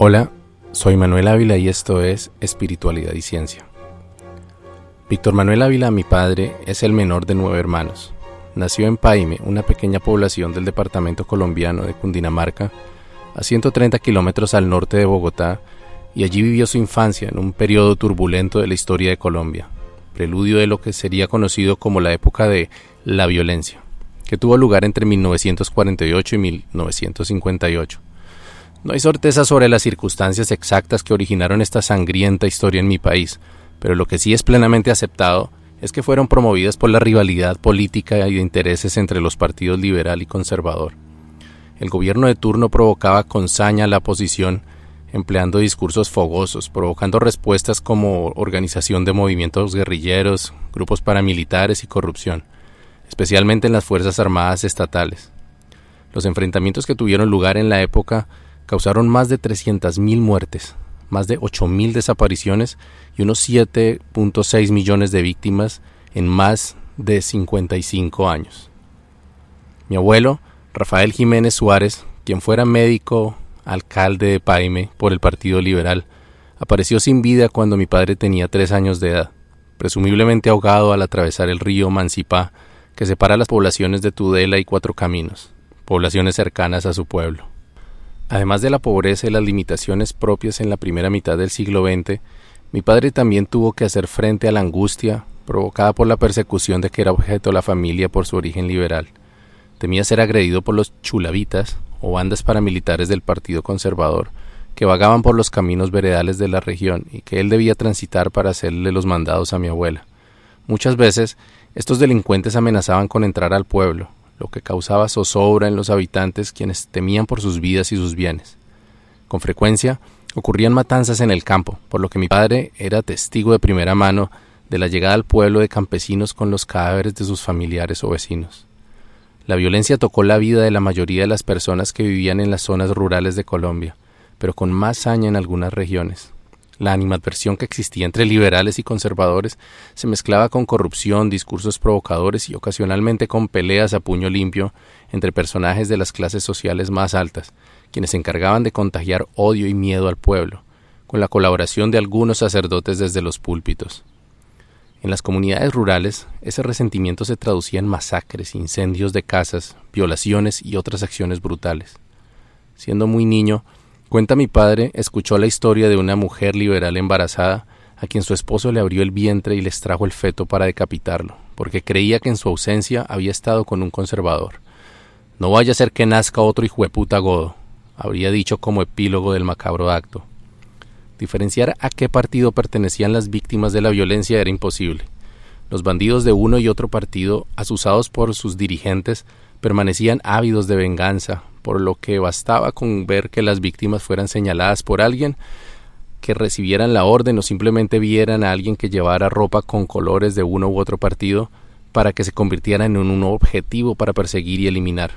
Hola, soy Manuel Ávila y esto es Espiritualidad y Ciencia. Víctor Manuel Ávila, mi padre, es el menor de nueve hermanos. Nació en Paime, una pequeña población del departamento colombiano de Cundinamarca, a 130 kilómetros al norte de Bogotá, y allí vivió su infancia en un periodo turbulento de la historia de Colombia, preludio de lo que sería conocido como la época de la violencia, que tuvo lugar entre 1948 y 1958. No hay certeza sobre las circunstancias exactas que originaron esta sangrienta historia en mi país, pero lo que sí es plenamente aceptado es que fueron promovidas por la rivalidad política y de intereses entre los partidos liberal y conservador. El gobierno de turno provocaba con saña la oposición, empleando discursos fogosos, provocando respuestas como organización de movimientos guerrilleros, grupos paramilitares y corrupción, especialmente en las Fuerzas Armadas estatales. Los enfrentamientos que tuvieron lugar en la época causaron más de 300.000 muertes, más de 8.000 desapariciones y unos 7.6 millones de víctimas en más de 55 años. Mi abuelo, Rafael Jiménez Suárez, quien fuera médico, alcalde de Paime por el Partido Liberal, apareció sin vida cuando mi padre tenía tres años de edad, presumiblemente ahogado al atravesar el río Mancipá, que separa las poblaciones de Tudela y Cuatro Caminos, poblaciones cercanas a su pueblo. Además de la pobreza y las limitaciones propias en la primera mitad del siglo XX, mi padre también tuvo que hacer frente a la angustia provocada por la persecución de que era objeto la familia por su origen liberal. Temía ser agredido por los chulavitas o bandas paramilitares del Partido Conservador que vagaban por los caminos veredales de la región y que él debía transitar para hacerle los mandados a mi abuela. Muchas veces estos delincuentes amenazaban con entrar al pueblo, lo que causaba zozobra en los habitantes quienes temían por sus vidas y sus bienes. Con frecuencia ocurrían matanzas en el campo, por lo que mi padre era testigo de primera mano de la llegada al pueblo de campesinos con los cadáveres de sus familiares o vecinos. La violencia tocó la vida de la mayoría de las personas que vivían en las zonas rurales de Colombia, pero con más saña en algunas regiones. La animadversión que existía entre liberales y conservadores se mezclaba con corrupción, discursos provocadores y ocasionalmente con peleas a puño limpio entre personajes de las clases sociales más altas, quienes se encargaban de contagiar odio y miedo al pueblo, con la colaboración de algunos sacerdotes desde los púlpitos. En las comunidades rurales, ese resentimiento se traducía en masacres, incendios de casas, violaciones y otras acciones brutales. Siendo muy niño, Cuenta mi padre, escuchó la historia de una mujer liberal embarazada a quien su esposo le abrió el vientre y le extrajo el feto para decapitarlo, porque creía que en su ausencia había estado con un conservador. No vaya a ser que nazca otro hijo de puta godo, habría dicho como epílogo del macabro acto. Diferenciar a qué partido pertenecían las víctimas de la violencia era imposible. Los bandidos de uno y otro partido, asusados por sus dirigentes, permanecían ávidos de venganza, por lo que bastaba con ver que las víctimas fueran señaladas por alguien que recibieran la orden o simplemente vieran a alguien que llevara ropa con colores de uno u otro partido para que se convirtieran en un objetivo para perseguir y eliminar.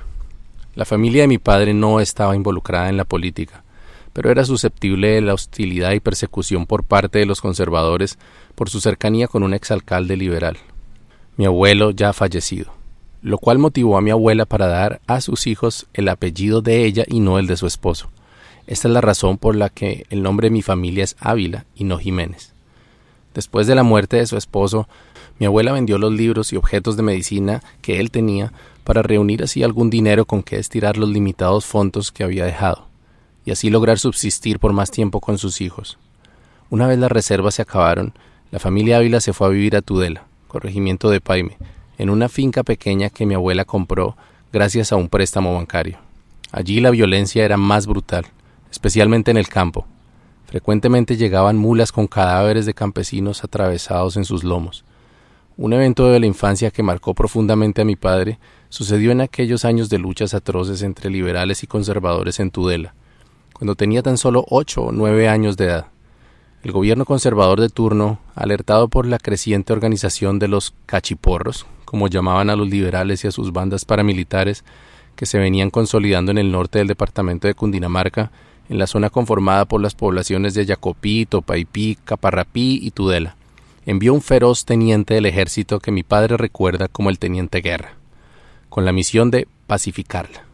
La familia de mi padre no estaba involucrada en la política, pero era susceptible de la hostilidad y persecución por parte de los conservadores por su cercanía con un exalcalde liberal, mi abuelo ya fallecido lo cual motivó a mi abuela para dar a sus hijos el apellido de ella y no el de su esposo. Esta es la razón por la que el nombre de mi familia es Ávila y no Jiménez. Después de la muerte de su esposo, mi abuela vendió los libros y objetos de medicina que él tenía para reunir así algún dinero con que estirar los limitados fondos que había dejado, y así lograr subsistir por más tiempo con sus hijos. Una vez las reservas se acabaron, la familia Ávila se fue a vivir a Tudela, corregimiento de Paime, en una finca pequeña que mi abuela compró gracias a un préstamo bancario. Allí la violencia era más brutal, especialmente en el campo. Frecuentemente llegaban mulas con cadáveres de campesinos atravesados en sus lomos. Un evento de la infancia que marcó profundamente a mi padre sucedió en aquellos años de luchas atroces entre liberales y conservadores en Tudela, cuando tenía tan solo ocho o nueve años de edad. El gobierno conservador de turno, alertado por la creciente organización de los cachiporros, como llamaban a los liberales y a sus bandas paramilitares que se venían consolidando en el norte del departamento de Cundinamarca, en la zona conformada por las poblaciones de Yacopí, Topaipí, Caparrapí y Tudela. Envió un feroz teniente del ejército que mi padre recuerda como el teniente Guerra, con la misión de pacificarla.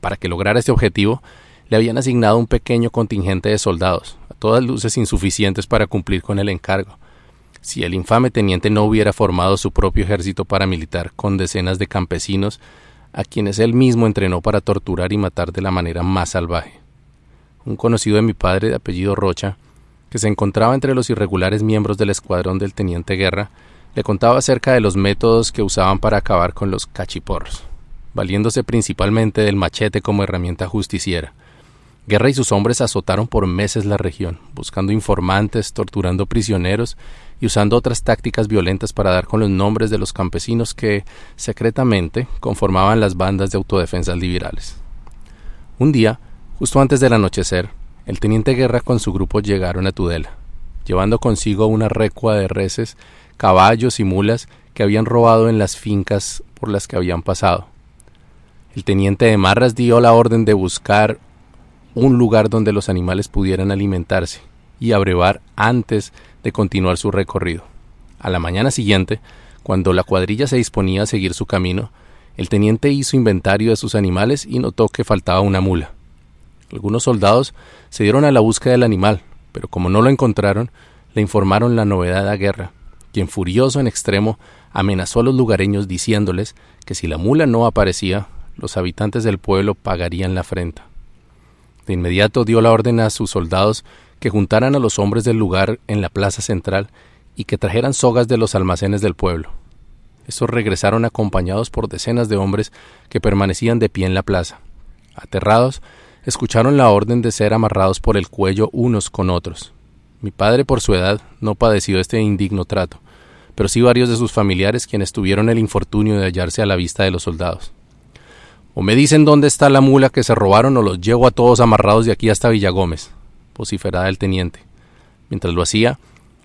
Para que lograra este objetivo, le habían asignado un pequeño contingente de soldados, a todas luces insuficientes para cumplir con el encargo. Si el infame teniente no hubiera formado su propio ejército paramilitar con decenas de campesinos, a quienes él mismo entrenó para torturar y matar de la manera más salvaje. Un conocido de mi padre de apellido Rocha, que se encontraba entre los irregulares miembros del escuadrón del teniente Guerra, le contaba acerca de los métodos que usaban para acabar con los cachiporros, valiéndose principalmente del machete como herramienta justiciera. Guerra y sus hombres azotaron por meses la región, buscando informantes, torturando prisioneros y usando otras tácticas violentas para dar con los nombres de los campesinos que, secretamente, conformaban las bandas de autodefensas liberales. Un día, justo antes del anochecer, el teniente Guerra con su grupo llegaron a Tudela, llevando consigo una recua de reses, caballos y mulas que habían robado en las fincas por las que habían pasado. El teniente de Marras dio la orden de buscar un lugar donde los animales pudieran alimentarse y abrevar antes de continuar su recorrido. A la mañana siguiente, cuando la cuadrilla se disponía a seguir su camino, el teniente hizo inventario de sus animales y notó que faltaba una mula. Algunos soldados se dieron a la búsqueda del animal, pero como no lo encontraron, le informaron la novedad a Guerra, quien furioso en extremo amenazó a los lugareños diciéndoles que si la mula no aparecía, los habitantes del pueblo pagarían la afrenta. De inmediato dio la orden a sus soldados que juntaran a los hombres del lugar en la plaza central y que trajeran sogas de los almacenes del pueblo. Estos regresaron acompañados por decenas de hombres que permanecían de pie en la plaza. Aterrados, escucharon la orden de ser amarrados por el cuello unos con otros. Mi padre, por su edad, no padeció este indigno trato, pero sí varios de sus familiares quienes tuvieron el infortunio de hallarse a la vista de los soldados. O me dicen dónde está la mula que se robaron o los llevo a todos amarrados de aquí hasta Villagómez, vociferaba el teniente. Mientras lo hacía,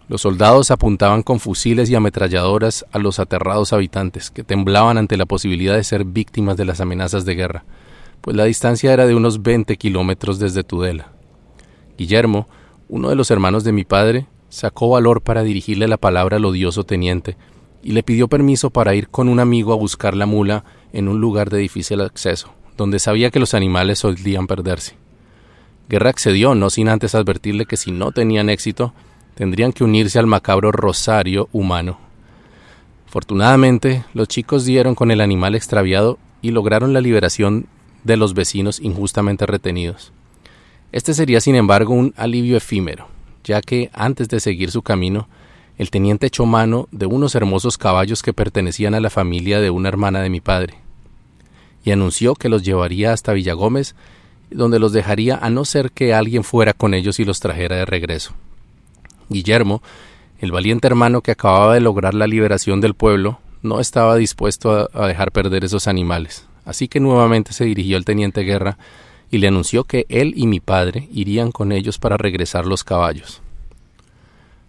los soldados apuntaban con fusiles y ametralladoras a los aterrados habitantes, que temblaban ante la posibilidad de ser víctimas de las amenazas de guerra, pues la distancia era de unos veinte kilómetros desde Tudela. Guillermo, uno de los hermanos de mi padre, sacó valor para dirigirle la palabra al odioso teniente, y le pidió permiso para ir con un amigo a buscar la mula en un lugar de difícil acceso, donde sabía que los animales solían perderse. Guerra accedió, no sin antes advertirle que si no tenían éxito, tendrían que unirse al macabro rosario humano. Afortunadamente, los chicos dieron con el animal extraviado y lograron la liberación de los vecinos injustamente retenidos. Este sería, sin embargo, un alivio efímero, ya que antes de seguir su camino, el teniente echó mano de unos hermosos caballos que pertenecían a la familia de una hermana de mi padre, y anunció que los llevaría hasta Villagómez donde los dejaría a no ser que alguien fuera con ellos y los trajera de regreso. Guillermo, el valiente hermano que acababa de lograr la liberación del pueblo, no estaba dispuesto a, dejar perder esos animales, así que nuevamente se dirigió al teniente Guerra y le anunció que él y mi padre irían con ellos para regresar los caballos.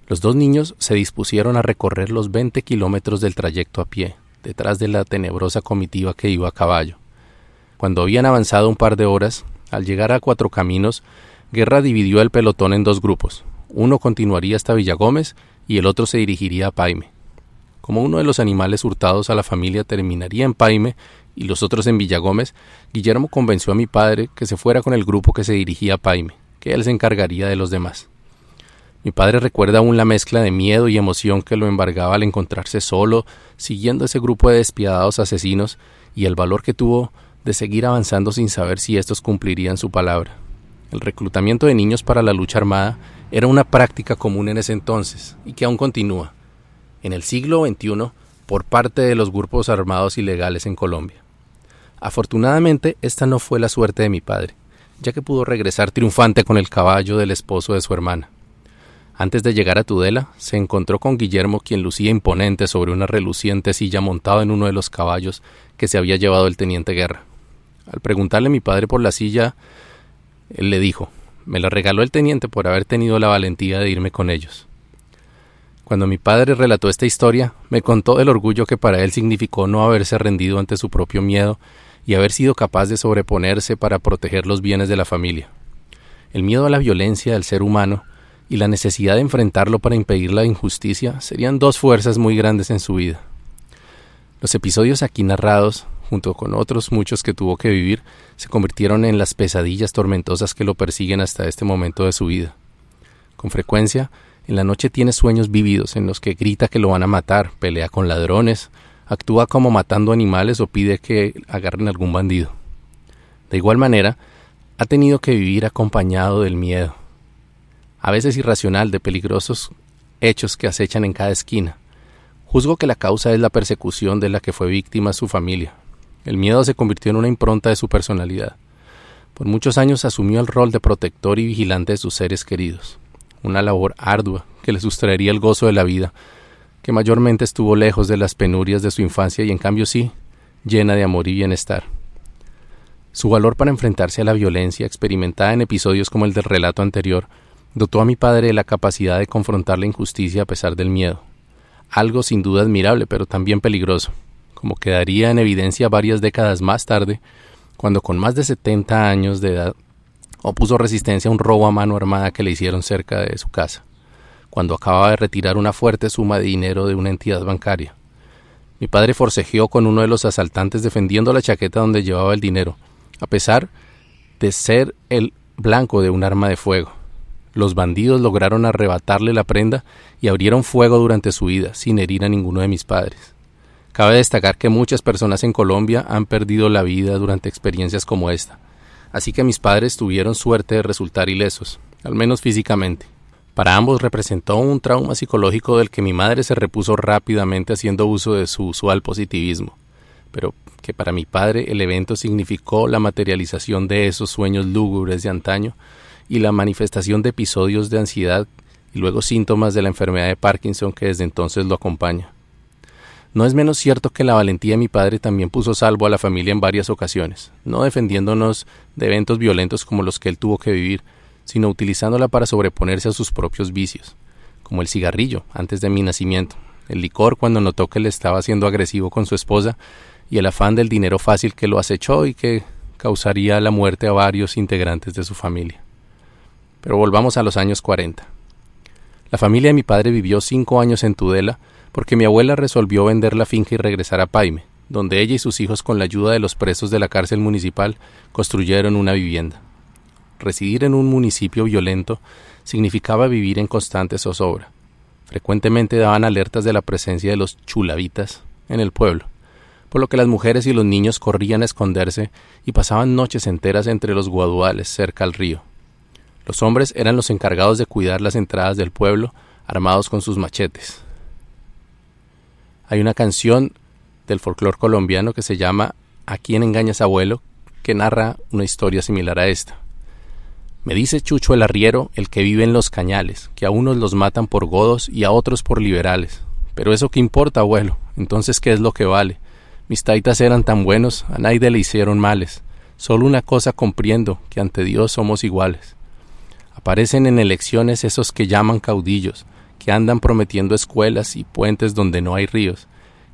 Los dos niños se dispusieron a recorrer los veinte kilómetros del trayecto a pie, detrás de la tenebrosa comitiva que iba a caballo. Cuando habían avanzado un par de horas, al llegar a Cuatro Caminos, Guerra dividió el pelotón en dos grupos. Uno continuaría hasta Villagómez y el otro se dirigiría a Paime. Como uno de los animales hurtados a la familia terminaría en Paime y los otros en Villagómez, Guillermo convenció a mi padre que se fuera con el grupo que se dirigía a Paime, que él se encargaría de los demás. Mi padre recuerda aún la mezcla de miedo y emoción que lo embargaba al encontrarse solo, siguiendo ese grupo de despiadados asesinos, y el valor que tuvo de seguir avanzando sin saber si estos cumplirían su palabra. El reclutamiento de niños para la lucha armada era una práctica común en ese entonces y que aún continúa, en el siglo XXI, por parte de los grupos armados ilegales en Colombia. Afortunadamente, esta no fue la suerte de mi padre, ya que pudo regresar triunfante con el caballo del esposo de su hermana. Antes de llegar a Tudela, se encontró con Guillermo, quien lucía imponente sobre una reluciente silla montada en uno de los caballos que se había llevado el teniente Guerra. Al preguntarle a mi padre por la silla, él le dijo, me la regaló el teniente por haber tenido la valentía de irme con ellos. Cuando mi padre relató esta historia, me contó el orgullo que para él significó no haberse rendido ante su propio miedo y haber sido capaz de sobreponerse para proteger los bienes de la familia. El miedo a la violencia del ser humano y la necesidad de enfrentarlo para impedir la injusticia serían dos fuerzas muy grandes en su vida. Los episodios aquí narrados junto con otros muchos que tuvo que vivir, se convirtieron en las pesadillas tormentosas que lo persiguen hasta este momento de su vida. Con frecuencia, en la noche tiene sueños vívidos en los que grita que lo van a matar, pelea con ladrones, actúa como matando animales o pide que agarren algún bandido. De igual manera, ha tenido que vivir acompañado del miedo, a veces irracional, de peligrosos hechos que acechan en cada esquina. Juzgo que la causa es la persecución de la que fue víctima su familia. El miedo se convirtió en una impronta de su personalidad. Por muchos años asumió el rol de protector y vigilante de sus seres queridos, una labor ardua que le sustraería el gozo de la vida, que mayormente estuvo lejos de las penurias de su infancia y en cambio sí, llena de amor y bienestar. Su valor para enfrentarse a la violencia experimentada en episodios como el del relato anterior dotó a mi padre de la capacidad de confrontar la injusticia a pesar del miedo, algo sin duda admirable pero también peligroso, como quedaría en evidencia varias décadas más tarde, cuando con más de 70 años de edad opuso resistencia a un robo a mano armada que le hicieron cerca de su casa, cuando acababa de retirar una fuerte suma de dinero de una entidad bancaria. Mi padre forcejeó con uno de los asaltantes defendiendo la chaqueta donde llevaba el dinero, a pesar de ser el blanco de un arma de fuego. Los bandidos lograron arrebatarle la prenda y abrieron fuego durante su vida, sin herir a ninguno de mis padres. Cabe destacar que muchas personas en Colombia han perdido la vida durante experiencias como esta, así que mis padres tuvieron suerte de resultar ilesos, al menos físicamente. Para ambos representó un trauma psicológico del que mi madre se repuso rápidamente haciendo uso de su usual positivismo, pero que para mi padre el evento significó la materialización de esos sueños lúgubres de antaño y la manifestación de episodios de ansiedad y luego síntomas de la enfermedad de Parkinson que desde entonces lo acompaña. No es menos cierto que la valentía de mi padre también puso salvo a la familia en varias ocasiones, no defendiéndonos de eventos violentos como los que él tuvo que vivir, sino utilizándola para sobreponerse a sus propios vicios, como el cigarrillo antes de mi nacimiento, el licor cuando notó que le estaba siendo agresivo con su esposa y el afán del dinero fácil que lo acechó y que causaría la muerte a varios integrantes de su familia. Pero volvamos a los años 40. La familia de mi padre vivió cinco años en Tudela porque mi abuela resolvió vender la finca y regresar a Paime, donde ella y sus hijos con la ayuda de los presos de la cárcel municipal construyeron una vivienda. Residir en un municipio violento significaba vivir en constante zozobra. Frecuentemente daban alertas de la presencia de los chulavitas en el pueblo, por lo que las mujeres y los niños corrían a esconderse y pasaban noches enteras entre los guaduales cerca al río. Los hombres eran los encargados de cuidar las entradas del pueblo, armados con sus machetes. Hay una canción del folclore colombiano que se llama ¿A quién engañas abuelo? que narra una historia similar a esta. Me dice Chucho el arriero, el que vive en los cañales, que a unos los matan por godos y a otros por liberales. Pero eso qué importa, abuelo. Entonces, ¿qué es lo que vale? Mis taitas eran tan buenos, a nadie le hicieron males. Solo una cosa comprendo, que ante Dios somos iguales. Aparecen en elecciones esos que llaman caudillos, que andan prometiendo escuelas y puentes donde no hay ríos,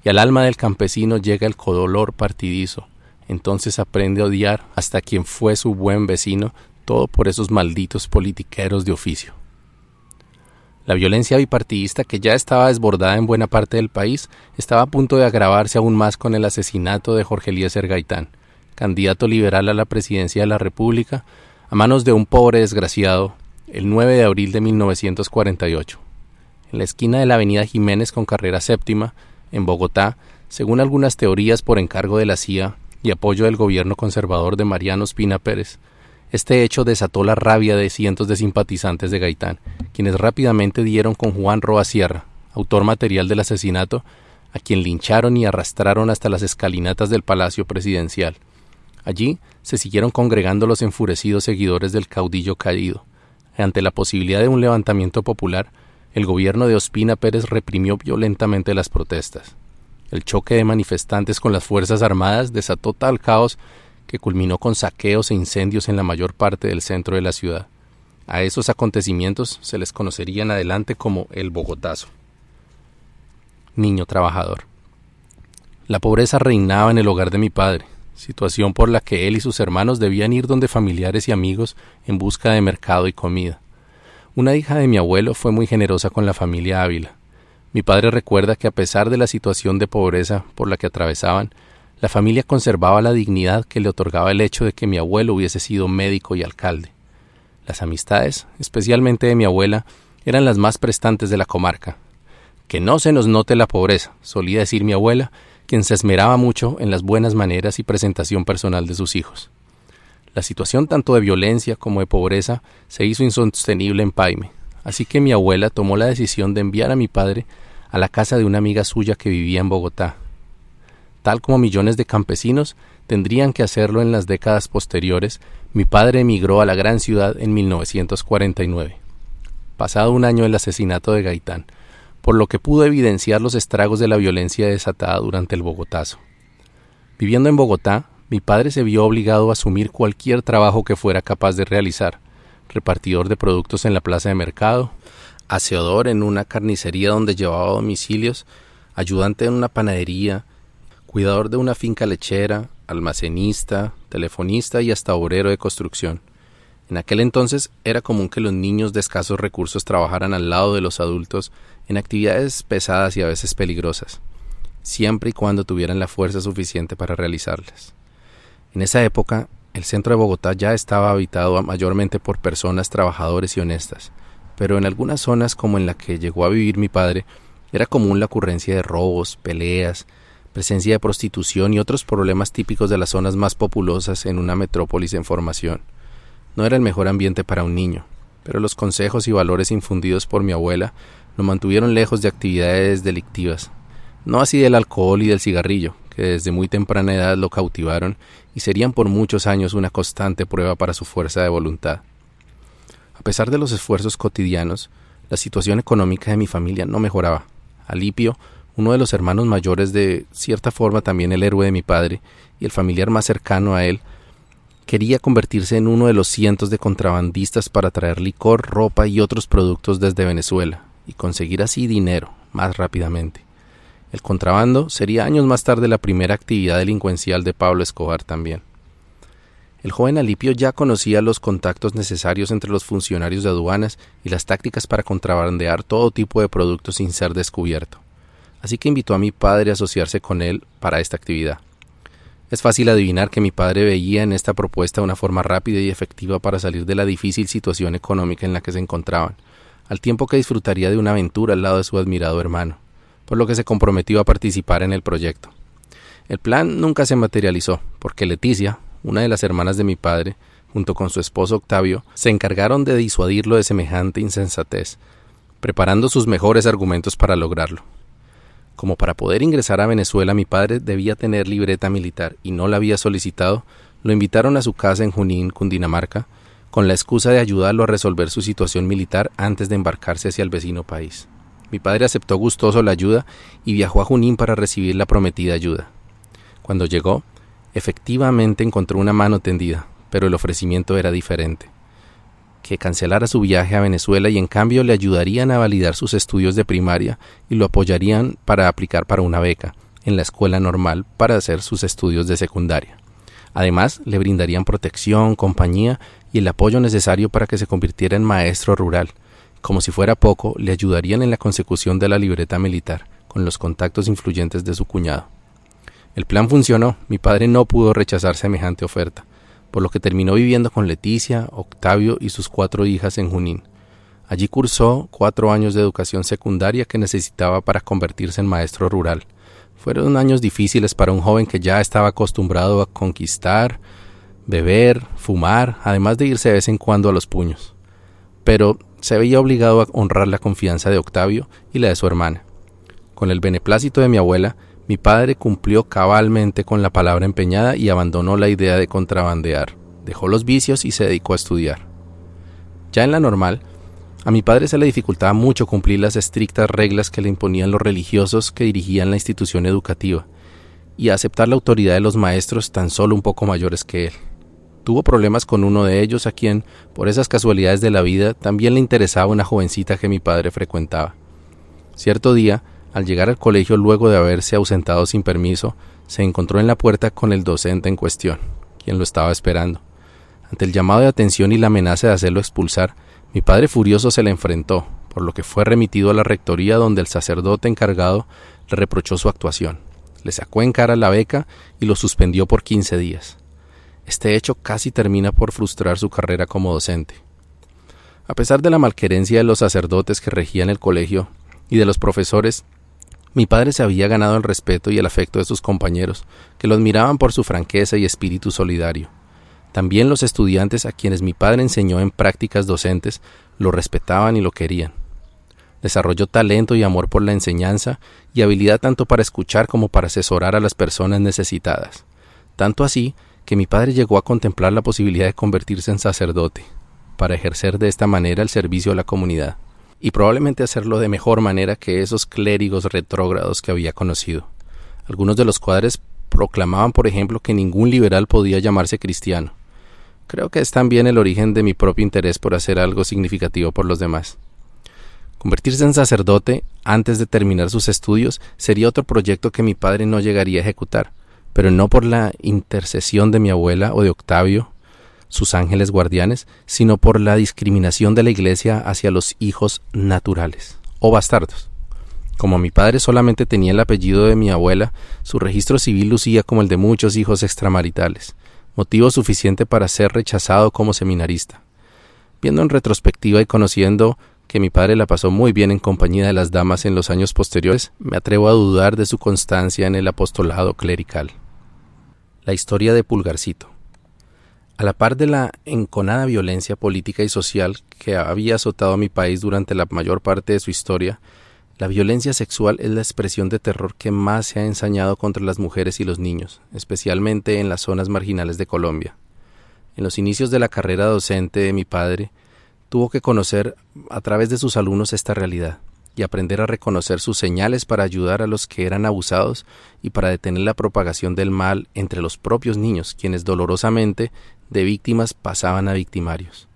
y al alma del campesino llega el codolor partidizo. Entonces aprende a odiar hasta quien fue su buen vecino, todo por esos malditos politiqueros de oficio. La violencia bipartidista, que ya estaba desbordada en buena parte del país, estaba a punto de agravarse aún más con el asesinato de Jorge Eliezer Gaitán, candidato liberal a la presidencia de la República, a manos de un pobre desgraciado el 9 de abril de 1948, en la esquina de la avenida Jiménez con carrera séptima, en Bogotá, según algunas teorías por encargo de la CIA y apoyo del gobierno conservador de Mariano Espina Pérez. Este hecho desató la rabia de cientos de simpatizantes de Gaitán, quienes rápidamente dieron con Juan Roa Sierra, autor material del asesinato, a quien lincharon y arrastraron hasta las escalinatas del Palacio Presidencial. Allí se siguieron congregando los enfurecidos seguidores del caudillo caído, ante la posibilidad de un levantamiento popular, el gobierno de Ospina Pérez reprimió violentamente las protestas. El choque de manifestantes con las Fuerzas Armadas desató tal caos que culminó con saqueos e incendios en la mayor parte del centro de la ciudad. A esos acontecimientos se les conocería en adelante como el Bogotazo. Niño trabajador. La pobreza reinaba en el hogar de mi padre, situación por la que él y sus hermanos debían ir donde familiares y amigos en busca de mercado y comida. Una hija de mi abuelo fue muy generosa con la familia Ávila. Mi padre recuerda que a pesar de la situación de pobreza por la que atravesaban, la familia conservaba la dignidad que le otorgaba el hecho de que mi abuelo hubiese sido médico y alcalde. Las amistades, especialmente de mi abuela, eran las más prestantes de la comarca. Que no se nos note la pobreza, solía decir mi abuela, quien se esmeraba mucho en las buenas maneras y presentación personal de sus hijos. La situación tanto de violencia como de pobreza se hizo insostenible en Paime, así que mi abuela tomó la decisión de enviar a mi padre a la casa de una amiga suya que vivía en Bogotá, tal como millones de campesinos tendrían que hacerlo en las décadas posteriores, mi padre emigró a la gran ciudad en 1949, pasado un año del asesinato de Gaitán, por lo que pudo evidenciar los estragos de la violencia desatada durante el Bogotazo. Viviendo en Bogotá, mi padre se vio obligado a asumir cualquier trabajo que fuera capaz de realizar, repartidor de productos en la plaza de mercado, aseador en una carnicería donde llevaba domicilios, ayudante en una panadería, cuidador de una finca lechera, almacenista, telefonista y hasta obrero de construcción. En aquel entonces era común que los niños de escasos recursos trabajaran al lado de los adultos en actividades pesadas y a veces peligrosas, siempre y cuando tuvieran la fuerza suficiente para realizarlas. En esa época, el centro de Bogotá ya estaba habitado mayormente por personas trabajadores y honestas, pero en algunas zonas como en la que llegó a vivir mi padre, era común la ocurrencia de robos, peleas, presencia de prostitución y otros problemas típicos de las zonas más populosas en una metrópolis en formación. No era el mejor ambiente para un niño, pero los consejos y valores infundidos por mi abuela lo mantuvieron lejos de actividades delictivas, no así del alcohol y del cigarrillo, que desde muy temprana edad lo cautivaron y serían por muchos años una constante prueba para su fuerza de voluntad. A pesar de los esfuerzos cotidianos, la situación económica de mi familia no mejoraba. Alipio uno de los hermanos mayores de cierta forma también el héroe de mi padre y el familiar más cercano a él, quería convertirse en uno de los cientos de contrabandistas para traer licor, ropa y otros productos desde Venezuela y conseguir así dinero más rápidamente. El contrabando sería años más tarde la primera actividad delincuencial de Pablo Escobar también. El joven Alipio ya conocía los contactos necesarios entre los funcionarios de aduanas y las tácticas para contrabandear todo tipo de productos sin ser descubierto así que invitó a mi padre a asociarse con él para esta actividad. Es fácil adivinar que mi padre veía en esta propuesta una forma rápida y efectiva para salir de la difícil situación económica en la que se encontraban, al tiempo que disfrutaría de una aventura al lado de su admirado hermano, por lo que se comprometió a participar en el proyecto. El plan nunca se materializó, porque Leticia, una de las hermanas de mi padre, junto con su esposo Octavio, se encargaron de disuadirlo de semejante insensatez, preparando sus mejores argumentos para lograrlo. Como para poder ingresar a Venezuela mi padre debía tener libreta militar y no la había solicitado, lo invitaron a su casa en Junín, Cundinamarca, con la excusa de ayudarlo a resolver su situación militar antes de embarcarse hacia el vecino país. Mi padre aceptó gustoso la ayuda y viajó a Junín para recibir la prometida ayuda. Cuando llegó, efectivamente encontró una mano tendida, pero el ofrecimiento era diferente que cancelara su viaje a Venezuela y en cambio le ayudarían a validar sus estudios de primaria y lo apoyarían para aplicar para una beca en la escuela normal para hacer sus estudios de secundaria. Además, le brindarían protección, compañía y el apoyo necesario para que se convirtiera en maestro rural. Como si fuera poco, le ayudarían en la consecución de la libreta militar, con los contactos influyentes de su cuñado. El plan funcionó, mi padre no pudo rechazar semejante oferta por lo que terminó viviendo con Leticia, Octavio y sus cuatro hijas en Junín. Allí cursó cuatro años de educación secundaria que necesitaba para convertirse en maestro rural. Fueron años difíciles para un joven que ya estaba acostumbrado a conquistar, beber, fumar, además de irse de vez en cuando a los puños. Pero se veía obligado a honrar la confianza de Octavio y la de su hermana. Con el beneplácito de mi abuela, mi padre cumplió cabalmente con la palabra empeñada y abandonó la idea de contrabandear, dejó los vicios y se dedicó a estudiar. Ya en la normal, a mi padre se le dificultaba mucho cumplir las estrictas reglas que le imponían los religiosos que dirigían la institución educativa, y a aceptar la autoridad de los maestros tan solo un poco mayores que él. Tuvo problemas con uno de ellos a quien, por esas casualidades de la vida, también le interesaba una jovencita que mi padre frecuentaba. Cierto día, al llegar al colegio luego de haberse ausentado sin permiso, se encontró en la puerta con el docente en cuestión, quien lo estaba esperando. Ante el llamado de atención y la amenaza de hacerlo expulsar, mi padre furioso se le enfrentó, por lo que fue remitido a la rectoría donde el sacerdote encargado le reprochó su actuación. le sacó en cara la beca y lo suspendió por 15 días. Este hecho casi termina por frustrar su carrera como docente. A pesar de la malquerencia de los sacerdotes que regían el colegio y de los profesores, mi padre se había ganado el respeto y el afecto de sus compañeros, que lo admiraban por su franqueza y espíritu solidario. También los estudiantes a quienes mi padre enseñó en prácticas docentes lo respetaban y lo querían. Desarrolló talento y amor por la enseñanza y habilidad tanto para escuchar como para asesorar a las personas necesitadas. Tanto así que mi padre llegó a contemplar la posibilidad de convertirse en sacerdote, para ejercer de esta manera el servicio a la comunidad, y probablemente hacerlo de mejor manera que esos clérigos retrógrados que había conocido. Algunos de los cuadres proclamaban, por ejemplo, que ningún liberal podía llamarse cristiano. Creo que es también el origen de mi propio interés por hacer algo significativo por los demás. Convertirse en sacerdote antes de terminar sus estudios sería otro proyecto que mi padre no llegaría a ejecutar, pero no por la intercesión de mi abuela o de Octavio, sus ángeles guardianes, sino por la discriminación de la Iglesia hacia los hijos naturales o bastardos. Como mi padre solamente tenía el apellido de mi abuela, su registro civil lucía como el de muchos hijos extramaritales, motivo suficiente para ser rechazado como seminarista. Viendo en retrospectiva y conociendo que mi padre la pasó muy bien en compañía de las damas en los años posteriores, me atrevo a dudar de su constancia en el apostolado clerical. La historia de Pulgarcito. A la par de la enconada violencia política y social que había azotado a mi país durante la mayor parte de su historia, la violencia sexual es la expresión de terror que más se ha ensañado contra las mujeres y los niños, especialmente en las zonas marginales de Colombia. En los inicios de la carrera docente de mi padre, tuvo que conocer a través de sus alumnos esta realidad y aprender a reconocer sus señales para ayudar a los que eran abusados y para detener la propagación del mal entre los propios niños, quienes dolorosamente de víctimas pasaban a victimarios.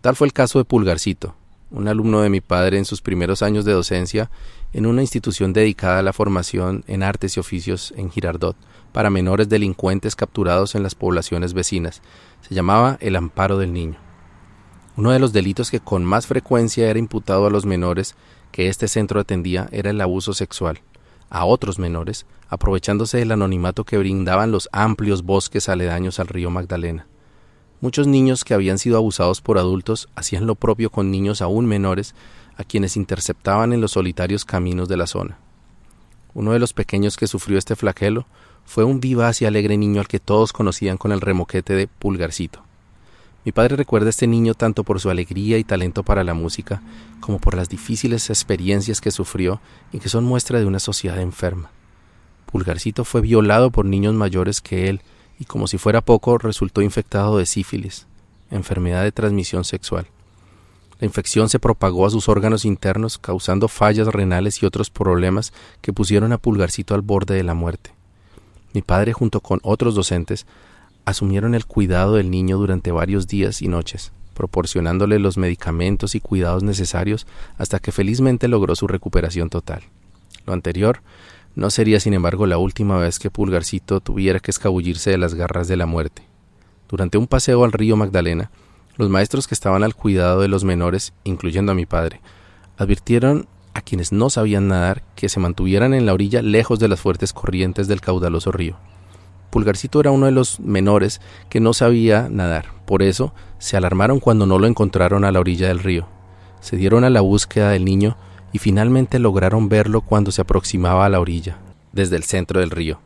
Tal fue el caso de Pulgarcito, un alumno de mi padre en sus primeros años de docencia en una institución dedicada a la formación en artes y oficios en Girardot para menores delincuentes capturados en las poblaciones vecinas. Se llamaba el amparo del niño. Uno de los delitos que con más frecuencia era imputado a los menores que este centro atendía era el abuso sexual a otros menores, aprovechándose del anonimato que brindaban los amplios bosques aledaños al río Magdalena. Muchos niños que habían sido abusados por adultos hacían lo propio con niños aún menores a quienes interceptaban en los solitarios caminos de la zona. Uno de los pequeños que sufrió este flagelo fue un vivaz y alegre niño al que todos conocían con el remoquete de Pulgarcito. Mi padre recuerda a este niño tanto por su alegría y talento para la música, como por las difíciles experiencias que sufrió y que son muestra de una sociedad enferma. Pulgarcito fue violado por niños mayores que él y como si fuera poco resultó infectado de sífilis, enfermedad de transmisión sexual. La infección se propagó a sus órganos internos causando fallas renales y otros problemas que pusieron a Pulgarcito al borde de la muerte. Mi padre junto con otros docentes asumieron el cuidado del niño durante varios días y noches, proporcionándole los medicamentos y cuidados necesarios hasta que felizmente logró su recuperación total. Lo anterior no sería, sin embargo, la última vez que Pulgarcito tuviera que escabullirse de las garras de la muerte. Durante un paseo al río Magdalena, los maestros que estaban al cuidado de los menores, incluyendo a mi padre, advirtieron a quienes no sabían nadar que se mantuvieran en la orilla lejos de las fuertes corrientes del caudaloso río. Pulgarcito era uno de los menores que no sabía nadar, por eso se alarmaron cuando no lo encontraron a la orilla del río. Se dieron a la búsqueda del niño y finalmente lograron verlo cuando se aproximaba a la orilla, desde el centro del río.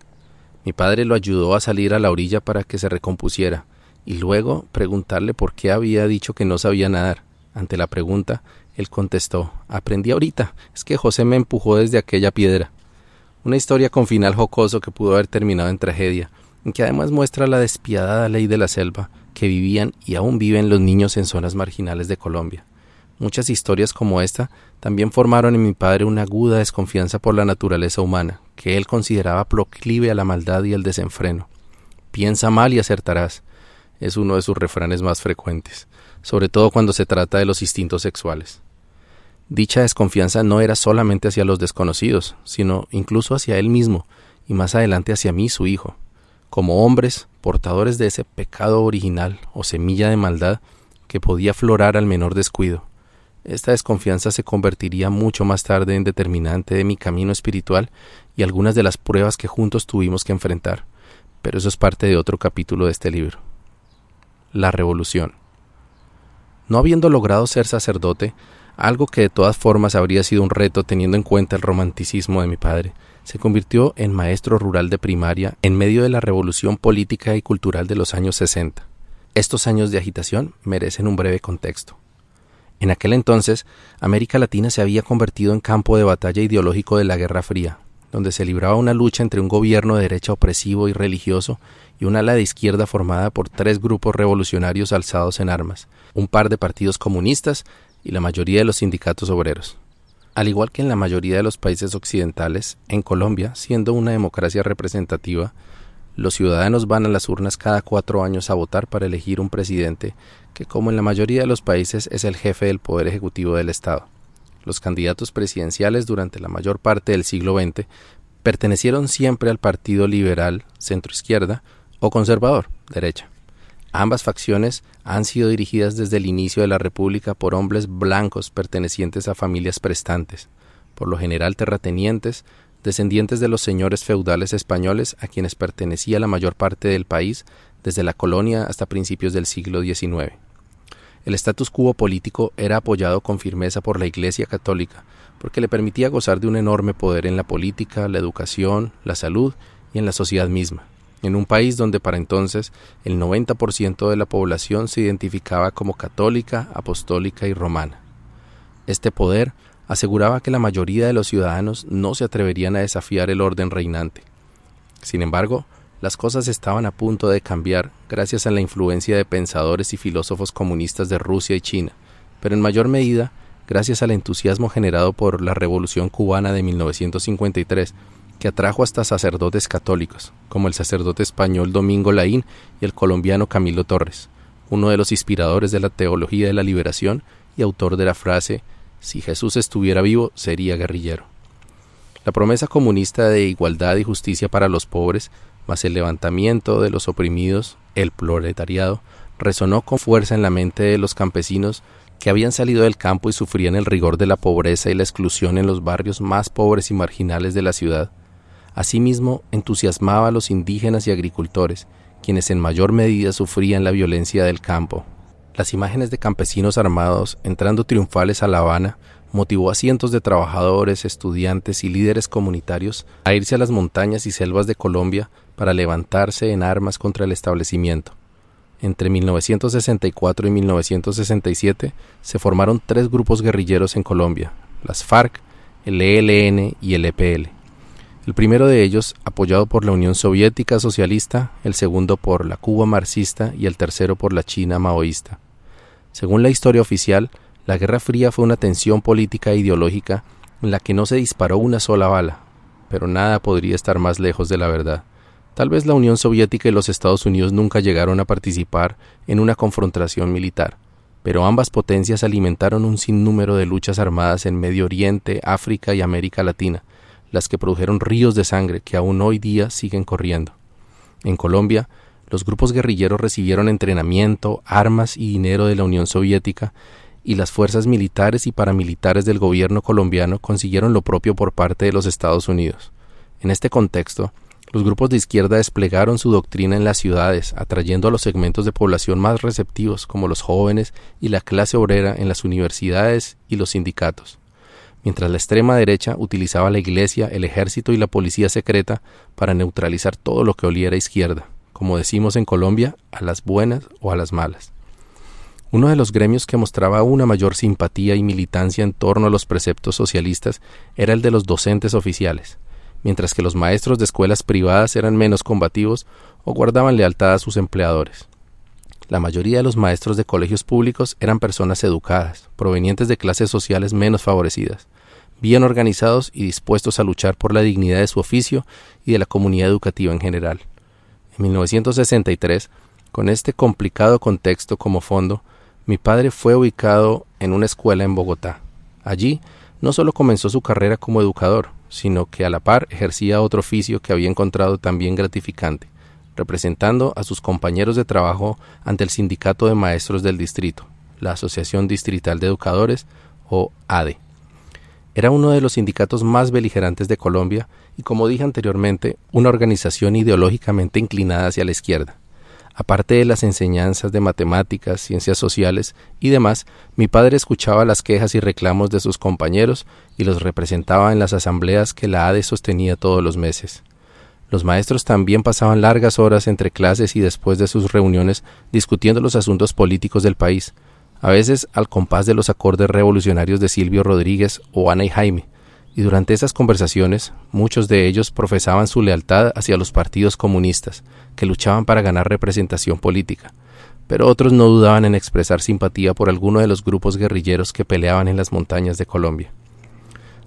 Mi padre lo ayudó a salir a la orilla para que se recompusiera, y luego preguntarle por qué había dicho que no sabía nadar. Ante la pregunta, él contestó Aprendí ahorita, es que José me empujó desde aquella piedra. Una historia con final jocoso que pudo haber terminado en tragedia, en que además muestra la despiadada ley de la selva que vivían y aún viven los niños en zonas marginales de Colombia. Muchas historias como esta también formaron en mi padre una aguda desconfianza por la naturaleza humana, que él consideraba proclive a la maldad y el desenfreno. Piensa mal y acertarás es uno de sus refranes más frecuentes, sobre todo cuando se trata de los instintos sexuales. Dicha desconfianza no era solamente hacia los desconocidos, sino incluso hacia él mismo, y más adelante hacia mí, su hijo. Como hombres, portadores de ese pecado original o semilla de maldad que podía florar al menor descuido. Esta desconfianza se convertiría mucho más tarde en determinante de mi camino espiritual y algunas de las pruebas que juntos tuvimos que enfrentar, pero eso es parte de otro capítulo de este libro. La revolución. No habiendo logrado ser sacerdote, algo que de todas formas habría sido un reto teniendo en cuenta el romanticismo de mi padre, se convirtió en maestro rural de primaria en medio de la revolución política y cultural de los años 60. Estos años de agitación merecen un breve contexto. En aquel entonces, América Latina se había convertido en campo de batalla ideológico de la Guerra Fría, donde se libraba una lucha entre un gobierno de derecha opresivo y religioso y un ala de izquierda formada por tres grupos revolucionarios alzados en armas, un par de partidos comunistas y la mayoría de los sindicatos obreros. Al igual que en la mayoría de los países occidentales, en Colombia, siendo una democracia representativa, los ciudadanos van a las urnas cada cuatro años a votar para elegir un presidente que, como en la mayoría de los países, es el jefe del poder ejecutivo del Estado. Los candidatos presidenciales durante la mayor parte del siglo XX pertenecieron siempre al Partido Liberal centroizquierda o conservador derecha. Ambas facciones han sido dirigidas desde el inicio de la República por hombres blancos pertenecientes a familias prestantes, por lo general terratenientes, descendientes de los señores feudales españoles a quienes pertenecía la mayor parte del país desde la colonia hasta principios del siglo XIX. El status quo político era apoyado con firmeza por la Iglesia católica, porque le permitía gozar de un enorme poder en la política, la educación, la salud y en la sociedad misma, en un país donde para entonces el 90% de la población se identificaba como católica, apostólica y romana. Este poder aseguraba que la mayoría de los ciudadanos no se atreverían a desafiar el orden reinante. Sin embargo, las cosas estaban a punto de cambiar gracias a la influencia de pensadores y filósofos comunistas de Rusia y China, pero en mayor medida gracias al entusiasmo generado por la Revolución cubana de 1953, que atrajo hasta sacerdotes católicos, como el sacerdote español Domingo Laín y el colombiano Camilo Torres, uno de los inspiradores de la teología de la liberación y autor de la frase si Jesús estuviera vivo, sería guerrillero. La promesa comunista de igualdad y justicia para los pobres, más el levantamiento de los oprimidos, el proletariado, resonó con fuerza en la mente de los campesinos que habían salido del campo y sufrían el rigor de la pobreza y la exclusión en los barrios más pobres y marginales de la ciudad. Asimismo, entusiasmaba a los indígenas y agricultores, quienes en mayor medida sufrían la violencia del campo, las imágenes de campesinos armados entrando triunfales a La Habana motivó a cientos de trabajadores, estudiantes y líderes comunitarios a irse a las montañas y selvas de Colombia para levantarse en armas contra el establecimiento. Entre 1964 y 1967 se formaron tres grupos guerrilleros en Colombia, las FARC, el ELN y el EPL. El primero de ellos, apoyado por la Unión Soviética Socialista, el segundo por la Cuba marxista y el tercero por la China maoísta. Según la historia oficial, la Guerra Fría fue una tensión política e ideológica en la que no se disparó una sola bala, pero nada podría estar más lejos de la verdad. Tal vez la Unión Soviética y los Estados Unidos nunca llegaron a participar en una confrontación militar, pero ambas potencias alimentaron un sinnúmero de luchas armadas en Medio Oriente, África y América Latina, las que produjeron ríos de sangre que aún hoy día siguen corriendo. En Colombia, los grupos guerrilleros recibieron entrenamiento, armas y dinero de la Unión Soviética, y las fuerzas militares y paramilitares del gobierno colombiano consiguieron lo propio por parte de los Estados Unidos. En este contexto, los grupos de izquierda desplegaron su doctrina en las ciudades, atrayendo a los segmentos de población más receptivos, como los jóvenes y la clase obrera, en las universidades y los sindicatos, mientras la extrema derecha utilizaba la iglesia, el ejército y la policía secreta para neutralizar todo lo que oliera izquierda como decimos en Colombia, a las buenas o a las malas. Uno de los gremios que mostraba una mayor simpatía y militancia en torno a los preceptos socialistas era el de los docentes oficiales, mientras que los maestros de escuelas privadas eran menos combativos o guardaban lealtad a sus empleadores. La mayoría de los maestros de colegios públicos eran personas educadas, provenientes de clases sociales menos favorecidas, bien organizados y dispuestos a luchar por la dignidad de su oficio y de la comunidad educativa en general. En 1963, con este complicado contexto como fondo, mi padre fue ubicado en una escuela en Bogotá. Allí no solo comenzó su carrera como educador, sino que a la par ejercía otro oficio que había encontrado también gratificante, representando a sus compañeros de trabajo ante el sindicato de maestros del distrito, la Asociación Distrital de Educadores, o ADE. Era uno de los sindicatos más beligerantes de Colombia y, como dije anteriormente, una organización ideológicamente inclinada hacia la izquierda. Aparte de las enseñanzas de matemáticas, ciencias sociales y demás, mi padre escuchaba las quejas y reclamos de sus compañeros y los representaba en las asambleas que la ADE sostenía todos los meses. Los maestros también pasaban largas horas entre clases y después de sus reuniones discutiendo los asuntos políticos del país, a veces al compás de los acordes revolucionarios de Silvio Rodríguez o Ana y Jaime, y durante esas conversaciones muchos de ellos profesaban su lealtad hacia los partidos comunistas, que luchaban para ganar representación política, pero otros no dudaban en expresar simpatía por alguno de los grupos guerrilleros que peleaban en las montañas de Colombia.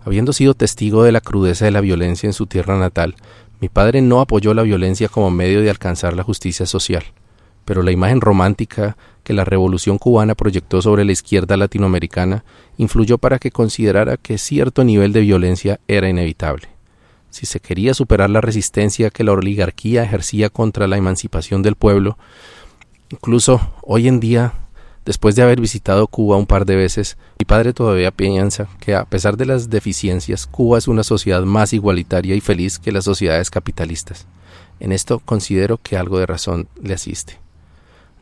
Habiendo sido testigo de la crudeza de la violencia en su tierra natal, mi padre no apoyó la violencia como medio de alcanzar la justicia social pero la imagen romántica que la revolución cubana proyectó sobre la izquierda latinoamericana influyó para que considerara que cierto nivel de violencia era inevitable. Si se quería superar la resistencia que la oligarquía ejercía contra la emancipación del pueblo, incluso hoy en día, después de haber visitado Cuba un par de veces, mi padre todavía piensa que a pesar de las deficiencias, Cuba es una sociedad más igualitaria y feliz que las sociedades capitalistas. En esto considero que algo de razón le asiste.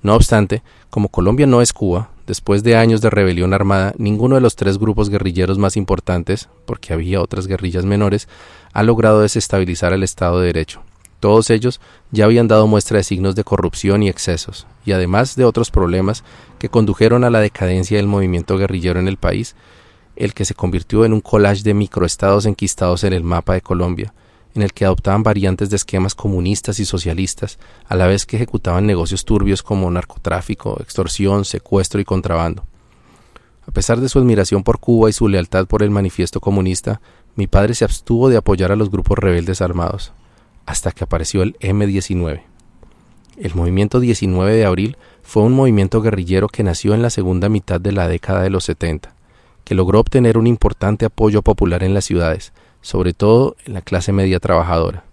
No obstante, como Colombia no es Cuba, después de años de rebelión armada, ninguno de los tres grupos guerrilleros más importantes, porque había otras guerrillas menores, ha logrado desestabilizar el Estado de Derecho. Todos ellos ya habían dado muestra de signos de corrupción y excesos, y además de otros problemas que condujeron a la decadencia del movimiento guerrillero en el país, el que se convirtió en un collage de microestados enquistados en el mapa de Colombia, en el que adoptaban variantes de esquemas comunistas y socialistas, a la vez que ejecutaban negocios turbios como narcotráfico, extorsión, secuestro y contrabando. A pesar de su admiración por Cuba y su lealtad por el manifiesto comunista, mi padre se abstuvo de apoyar a los grupos rebeldes armados, hasta que apareció el M-19. El movimiento 19 de abril fue un movimiento guerrillero que nació en la segunda mitad de la década de los 70, que logró obtener un importante apoyo popular en las ciudades, sobre todo en la clase media trabajadora.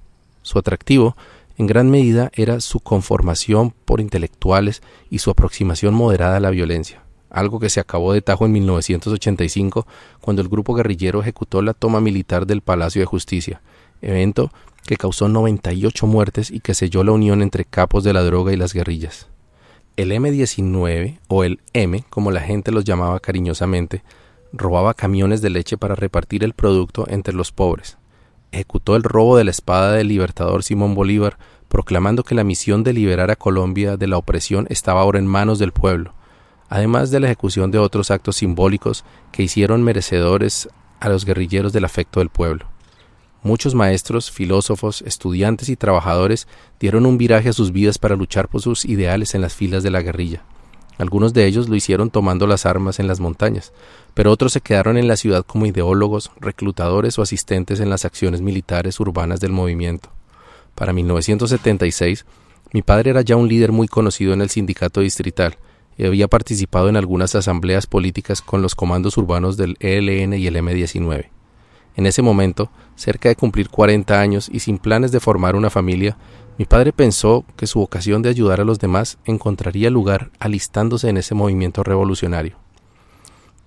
Su atractivo, en gran medida, era su conformación por intelectuales y su aproximación moderada a la violencia, algo que se acabó de tajo en 1985 cuando el grupo guerrillero ejecutó la toma militar del Palacio de Justicia, evento que causó 98 muertes y que selló la unión entre capos de la droga y las guerrillas. El M-19, o el M, como la gente los llamaba cariñosamente, robaba camiones de leche para repartir el producto entre los pobres. Ejecutó el robo de la espada del libertador Simón Bolívar, proclamando que la misión de liberar a Colombia de la opresión estaba ahora en manos del pueblo, además de la ejecución de otros actos simbólicos que hicieron merecedores a los guerrilleros del afecto del pueblo. Muchos maestros, filósofos, estudiantes y trabajadores dieron un viraje a sus vidas para luchar por sus ideales en las filas de la guerrilla. Algunos de ellos lo hicieron tomando las armas en las montañas, pero otros se quedaron en la ciudad como ideólogos, reclutadores o asistentes en las acciones militares urbanas del movimiento. Para 1976, mi padre era ya un líder muy conocido en el sindicato distrital y había participado en algunas asambleas políticas con los comandos urbanos del ELN y el M-19. En ese momento, cerca de cumplir 40 años y sin planes de formar una familia, mi padre pensó que su vocación de ayudar a los demás encontraría lugar alistándose en ese movimiento revolucionario.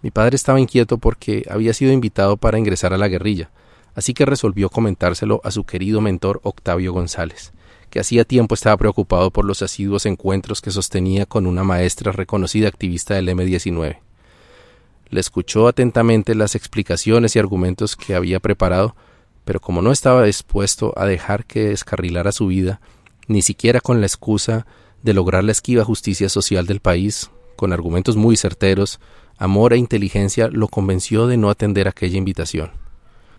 Mi padre estaba inquieto porque había sido invitado para ingresar a la guerrilla, así que resolvió comentárselo a su querido mentor Octavio González, que hacía tiempo estaba preocupado por los asiduos encuentros que sostenía con una maestra reconocida activista del M-19. Le escuchó atentamente las explicaciones y argumentos que había preparado, pero como no estaba dispuesto a dejar que descarrilara su vida, ni siquiera con la excusa de lograr la esquiva justicia social del país, con argumentos muy certeros, amor e inteligencia lo convenció de no atender aquella invitación.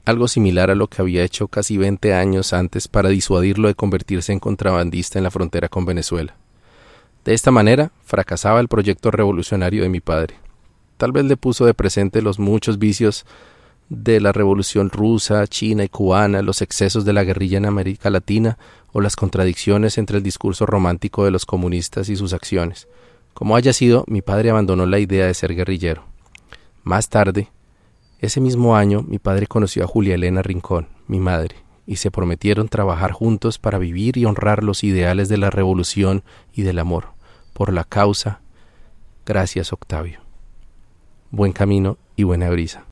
Algo similar a lo que había hecho casi veinte años antes para disuadirlo de convertirse en contrabandista en la frontera con Venezuela. De esta manera fracasaba el proyecto revolucionario de mi padre. Tal vez le puso de presente los muchos vicios de la revolución rusa, china y cubana, los excesos de la guerrilla en América Latina o las contradicciones entre el discurso romántico de los comunistas y sus acciones. Como haya sido, mi padre abandonó la idea de ser guerrillero. Más tarde, ese mismo año, mi padre conoció a Julia Elena Rincón, mi madre, y se prometieron trabajar juntos para vivir y honrar los ideales de la revolución y del amor, por la causa. Gracias, Octavio. Buen camino y buena brisa.